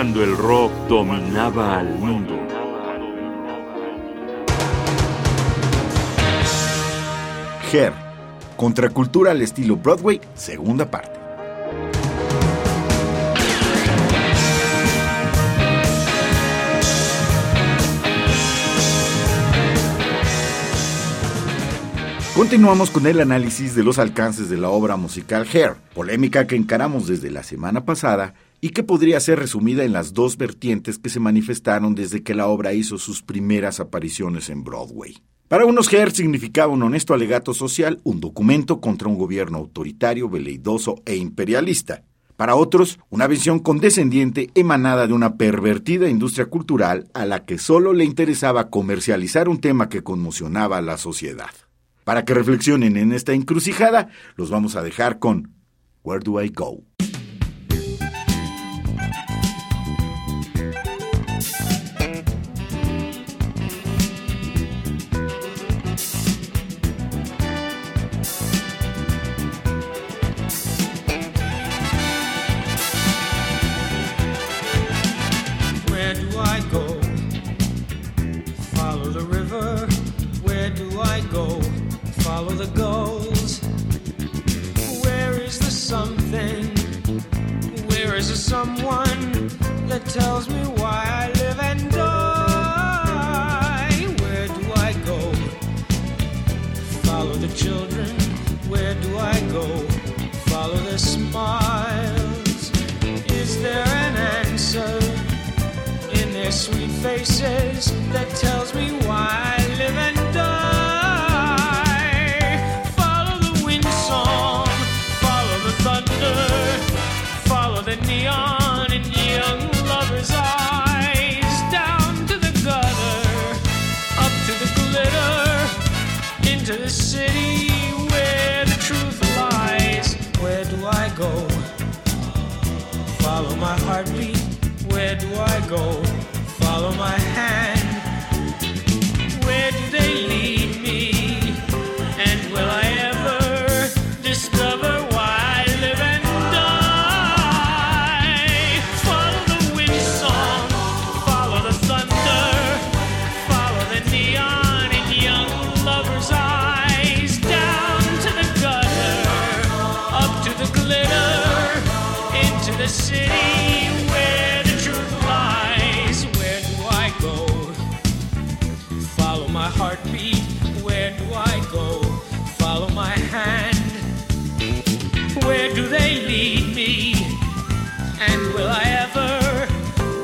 cuando el rock dominaba al mundo. Her, Contracultura al estilo Broadway, segunda parte. Continuamos con el análisis de los alcances de la obra musical Hair, polémica que encaramos desde la semana pasada y que podría ser resumida en las dos vertientes que se manifestaron desde que la obra hizo sus primeras apariciones en Broadway. Para unos, Hair significaba un honesto alegato social, un documento contra un gobierno autoritario, veleidoso e imperialista. Para otros, una visión condescendiente emanada de una pervertida industria cultural a la que solo le interesaba comercializar un tema que conmocionaba a la sociedad. Para que reflexionen en esta encrucijada, los vamos a dejar con Where Do I Go? Tells says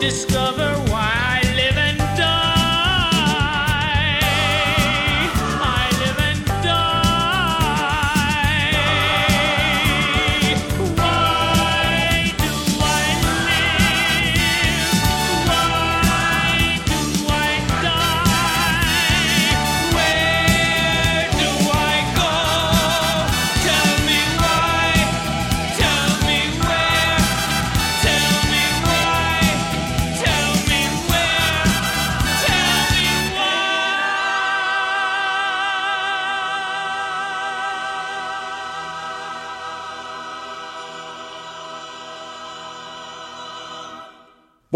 discover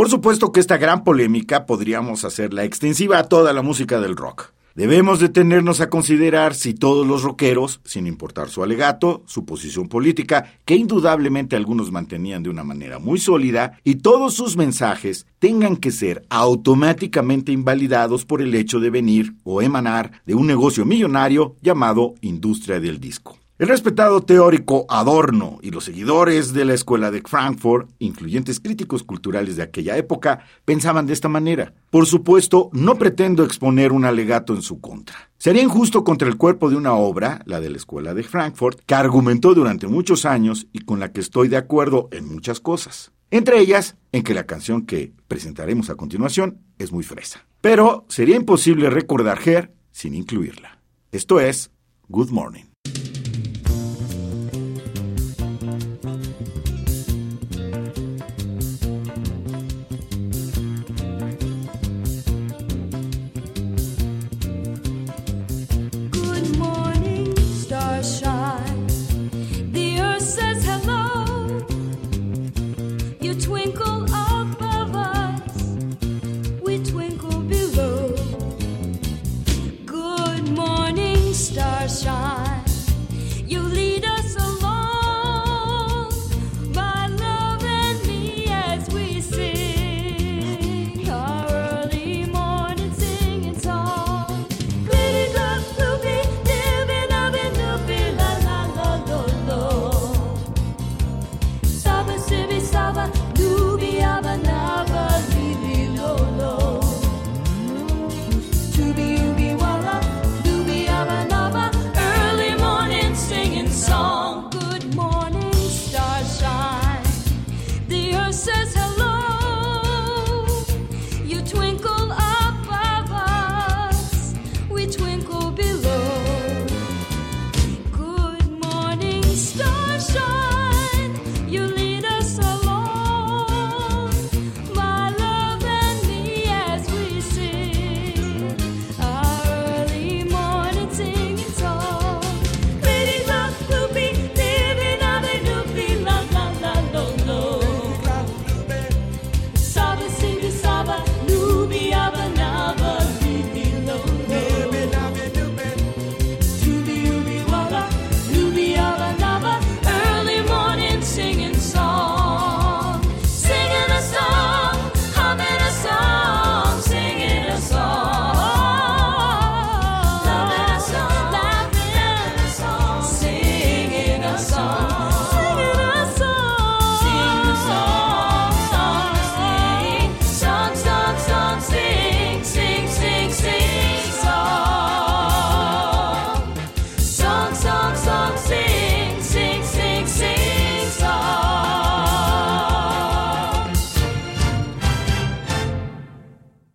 Por supuesto que esta gran polémica podríamos hacerla extensiva a toda la música del rock. Debemos detenernos a considerar si todos los rockeros, sin importar su alegato, su posición política, que indudablemente algunos mantenían de una manera muy sólida, y todos sus mensajes tengan que ser automáticamente invalidados por el hecho de venir o emanar de un negocio millonario llamado industria del disco. El respetado teórico Adorno y los seguidores de la escuela de Frankfurt, influyentes críticos culturales de aquella época, pensaban de esta manera. Por supuesto, no pretendo exponer un alegato en su contra. Sería injusto contra el cuerpo de una obra, la de la escuela de Frankfurt, que argumentó durante muchos años y con la que estoy de acuerdo en muchas cosas. Entre ellas, en que la canción que presentaremos a continuación es muy fresa. Pero sería imposible recordar Her sin incluirla. Esto es Good Morning.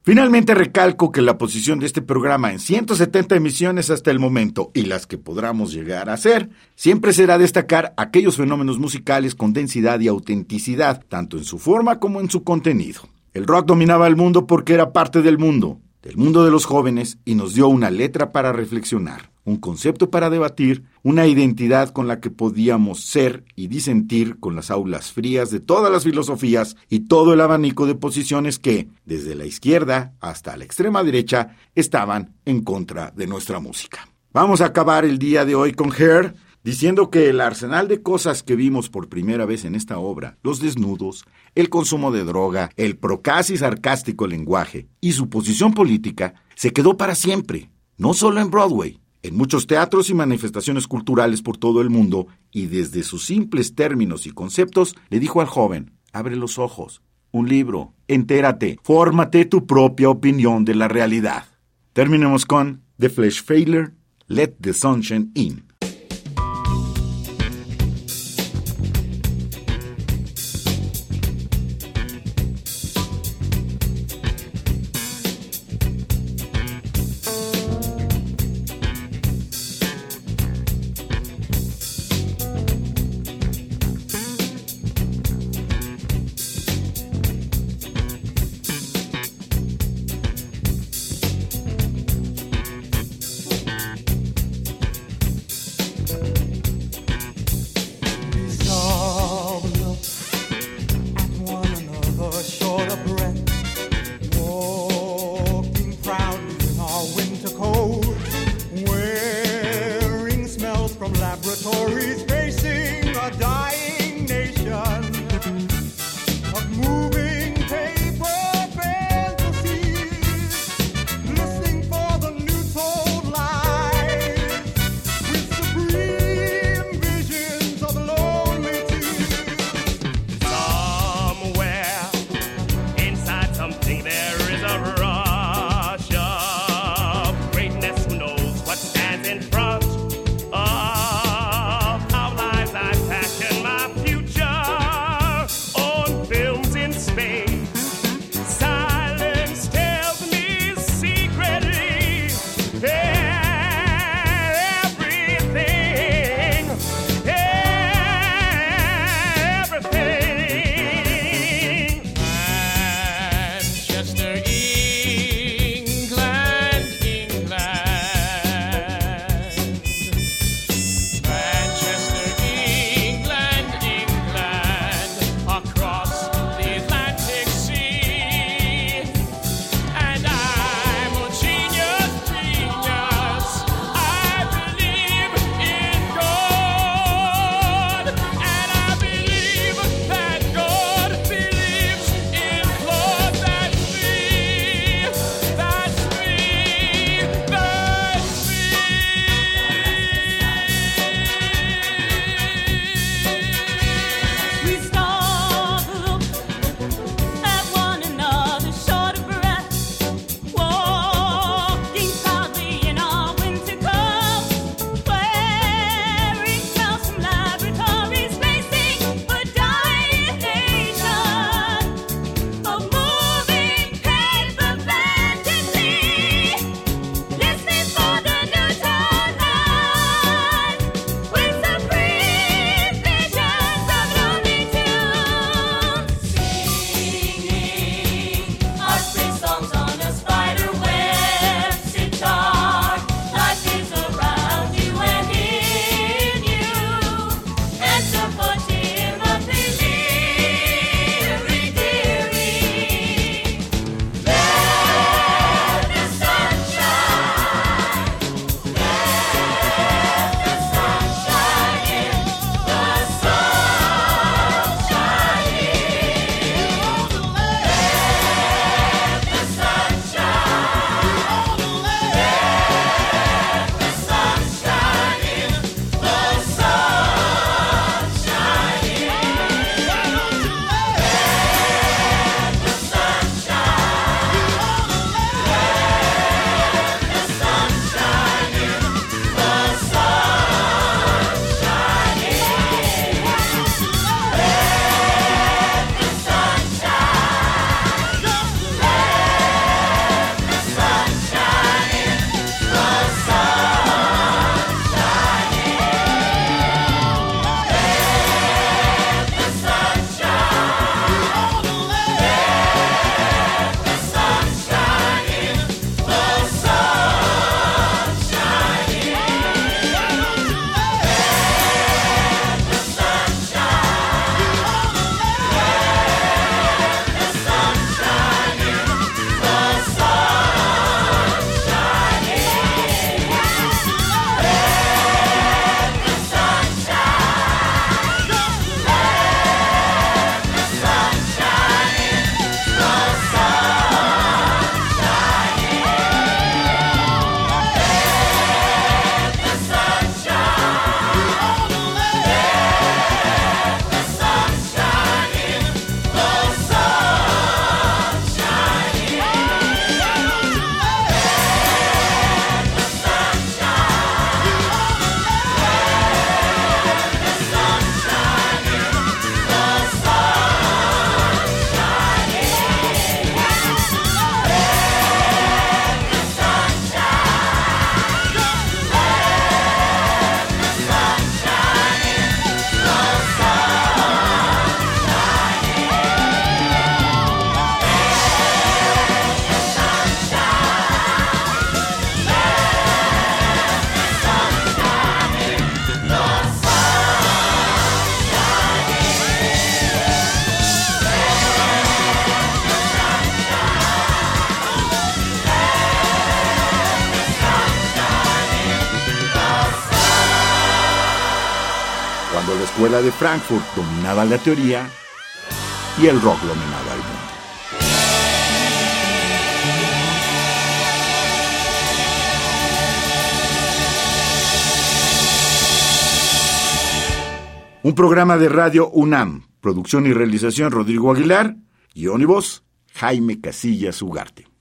Finalmente recalco que la posición de este programa en 170 emisiones hasta el momento y las que podamos llegar a hacer, siempre será destacar aquellos fenómenos musicales con densidad y autenticidad, tanto en su forma como en su contenido. El rock dominaba el mundo porque era parte del mundo, del mundo de los jóvenes, y nos dio una letra para reflexionar, un concepto para debatir, una identidad con la que podíamos ser y disentir con las aulas frías de todas las filosofías y todo el abanico de posiciones que, desde la izquierda hasta la extrema derecha, estaban en contra de nuestra música. Vamos a acabar el día de hoy con Hair, diciendo que el arsenal de cosas que vimos por primera vez en esta obra, los desnudos, el consumo de droga, el procasi sarcástico lenguaje y su posición política, se quedó para siempre, no solo en Broadway, en muchos teatros y manifestaciones culturales por todo el mundo, y desde sus simples términos y conceptos le dijo al joven, abre los ojos, un libro, entérate, fórmate tu propia opinión de la realidad. Terminemos con The Flesh Failure, Let the Sunshine In. He's facing a dying nation. Escuela de Frankfurt dominaba la teoría y el rock dominaba el mundo. Un programa de radio UNAM, producción y realización Rodrigo Aguilar, y voz Jaime Casillas Ugarte.